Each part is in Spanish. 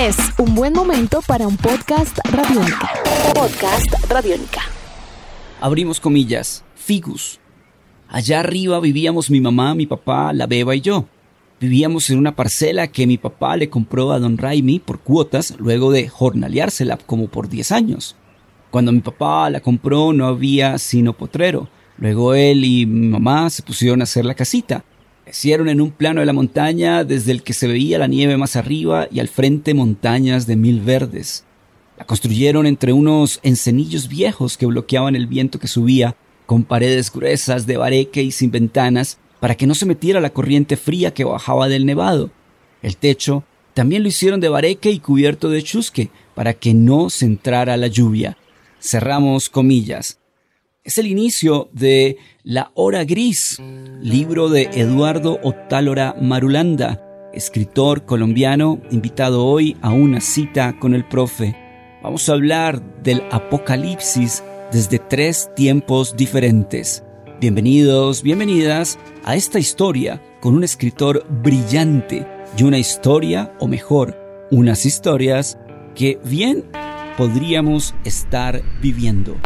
Es un buen momento para un podcast radiónica. Podcast radiónica. Abrimos comillas. Figus. Allá arriba vivíamos mi mamá, mi papá, la beba y yo. Vivíamos en una parcela que mi papá le compró a don Raimi por cuotas luego de jornaleársela como por 10 años. Cuando mi papá la compró no había sino potrero. Luego él y mi mamá se pusieron a hacer la casita. Hicieron en un plano de la montaña desde el que se veía la nieve más arriba y al frente montañas de mil verdes. La construyeron entre unos encenillos viejos que bloqueaban el viento que subía con paredes gruesas de bareque y sin ventanas para que no se metiera la corriente fría que bajaba del nevado. El techo también lo hicieron de bareque y cubierto de chusque para que no se entrara la lluvia. Cerramos comillas. Es el inicio de La Hora Gris, libro de Eduardo Otálora Marulanda, escritor colombiano invitado hoy a una cita con el profe. Vamos a hablar del apocalipsis desde tres tiempos diferentes. Bienvenidos, bienvenidas a esta historia con un escritor brillante y una historia, o mejor, unas historias que bien podríamos estar viviendo.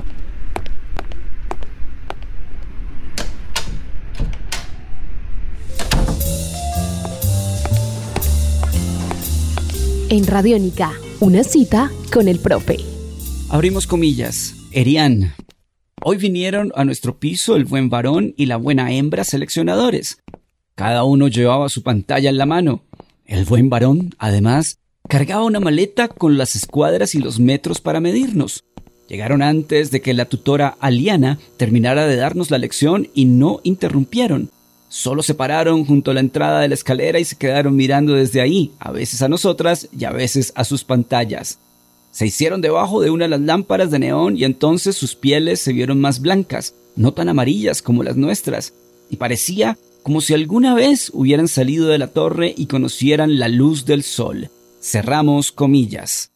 En Radiónica, una cita con el profe. Abrimos comillas. Erian. Hoy vinieron a nuestro piso el buen varón y la buena hembra seleccionadores. Cada uno llevaba su pantalla en la mano. El buen varón, además, cargaba una maleta con las escuadras y los metros para medirnos. Llegaron antes de que la tutora Aliana terminara de darnos la lección y no interrumpieron. Solo se pararon junto a la entrada de la escalera y se quedaron mirando desde ahí, a veces a nosotras y a veces a sus pantallas. Se hicieron debajo de una de las lámparas de neón y entonces sus pieles se vieron más blancas, no tan amarillas como las nuestras, y parecía como si alguna vez hubieran salido de la torre y conocieran la luz del sol. Cerramos comillas.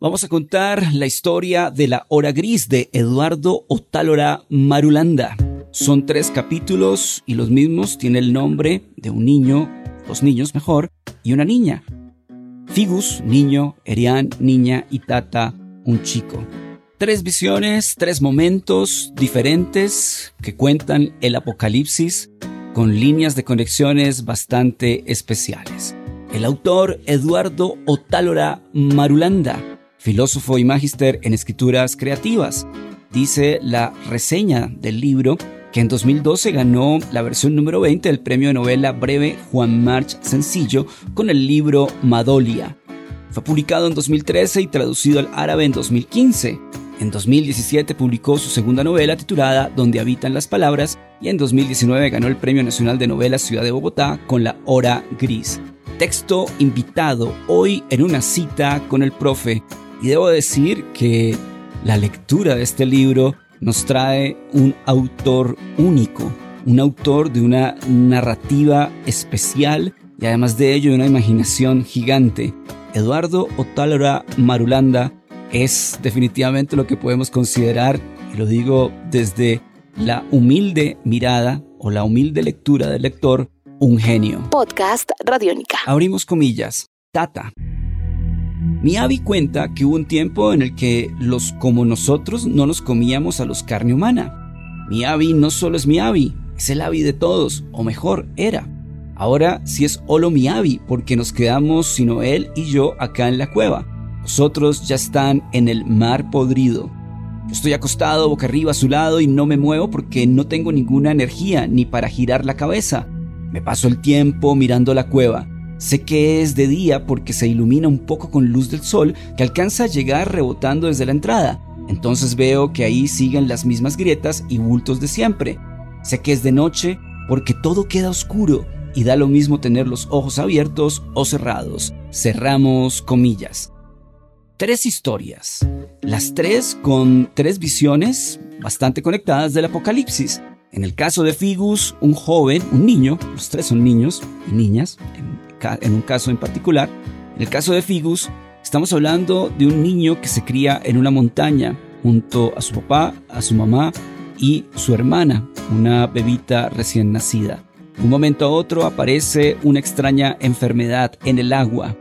Vamos a contar la historia de la hora gris de Eduardo Otálora Marulanda. Son tres capítulos y los mismos tienen el nombre de un niño, dos niños mejor, y una niña. Figus, niño, Erián, niña y Tata, un chico. Tres visiones, tres momentos diferentes que cuentan el apocalipsis con líneas de conexiones bastante especiales. El autor Eduardo Otálora Marulanda, filósofo y magíster en escrituras creativas, dice la reseña del libro que en 2012 ganó la versión número 20 del premio de novela breve Juan March Sencillo con el libro Madolia. Fue publicado en 2013 y traducido al árabe en 2015. En 2017 publicó su segunda novela titulada Donde habitan las palabras y en 2019 ganó el Premio Nacional de Novela Ciudad de Bogotá con La Hora Gris. Texto invitado hoy en una cita con el profe y debo decir que la lectura de este libro nos trae un autor único, un autor de una narrativa especial y además de ello de una imaginación gigante. Eduardo Otálora Marulanda es definitivamente lo que podemos considerar, y lo digo desde la humilde mirada o la humilde lectura del lector, un genio. Podcast Radiónica. Abrimos comillas. Tata. Mi avi cuenta que hubo un tiempo en el que los como nosotros no nos comíamos a los carne humana. Mi avi no solo es mi avi, es el avi de todos, o mejor, era. Ahora sí es holo mi avi, porque nos quedamos sino él y yo acá en la cueva. Los otros ya están en el mar podrido. Yo estoy acostado boca arriba a su lado y no me muevo porque no tengo ninguna energía ni para girar la cabeza. Me paso el tiempo mirando la cueva Sé que es de día porque se ilumina un poco con luz del sol que alcanza a llegar rebotando desde la entrada. Entonces veo que ahí siguen las mismas grietas y bultos de siempre. Sé que es de noche porque todo queda oscuro y da lo mismo tener los ojos abiertos o cerrados. Cerramos comillas. Tres historias. Las tres con tres visiones bastante conectadas del apocalipsis. En el caso de Figus, un joven, un niño, los tres son niños y niñas, un caso en particular. En el caso de Figus, estamos hablando de un niño que se cría en una montaña junto a su papá, a su mamá y su hermana, una bebita recién nacida. De un momento a otro aparece una extraña enfermedad en el agua.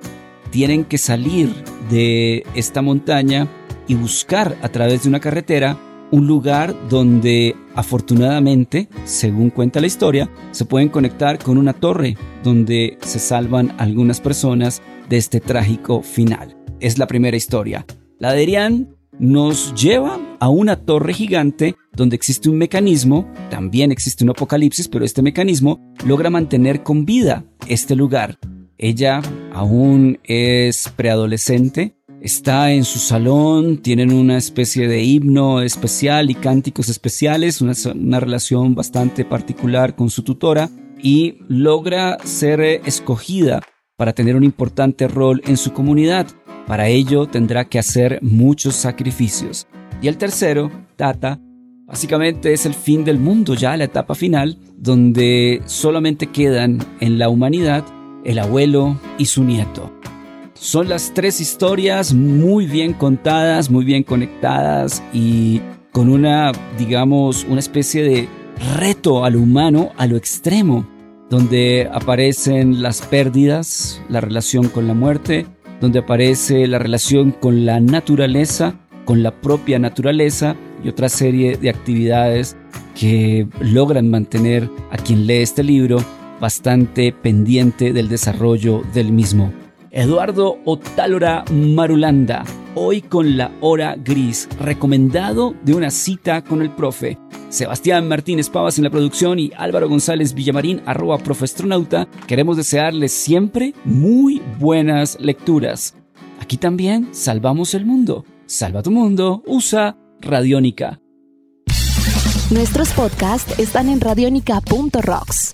tienen que salir de esta montaña y buscar a través de una carretera un lugar donde afortunadamente, según cuenta la historia, se pueden conectar con una torre donde se salvan algunas personas de este trágico final. Es la primera historia. La de Erian nos lleva a una torre gigante donde existe un mecanismo, también existe un apocalipsis, pero este mecanismo logra mantener con vida este lugar. Ella aún es preadolescente, está en su salón, tienen una especie de himno especial y cánticos especiales, una, una relación bastante particular con su tutora y logra ser escogida para tener un importante rol en su comunidad. Para ello tendrá que hacer muchos sacrificios. Y el tercero, Tata, básicamente es el fin del mundo, ya la etapa final, donde solamente quedan en la humanidad el abuelo y su nieto. Son las tres historias muy bien contadas, muy bien conectadas y con una, digamos, una especie de reto al humano a lo extremo, donde aparecen las pérdidas, la relación con la muerte, donde aparece la relación con la naturaleza, con la propia naturaleza y otra serie de actividades que logran mantener a quien lee este libro bastante pendiente del desarrollo del mismo. Eduardo Otálora Marulanda, hoy con la hora gris, recomendado de una cita con el profe. Sebastián Martínez Pavas en la producción y Álvaro González Villamarín, arroba profestronauta, queremos desearles siempre muy buenas lecturas. Aquí también salvamos el mundo. Salva tu mundo, usa Radiónica. Nuestros podcasts están en radionica.rocks,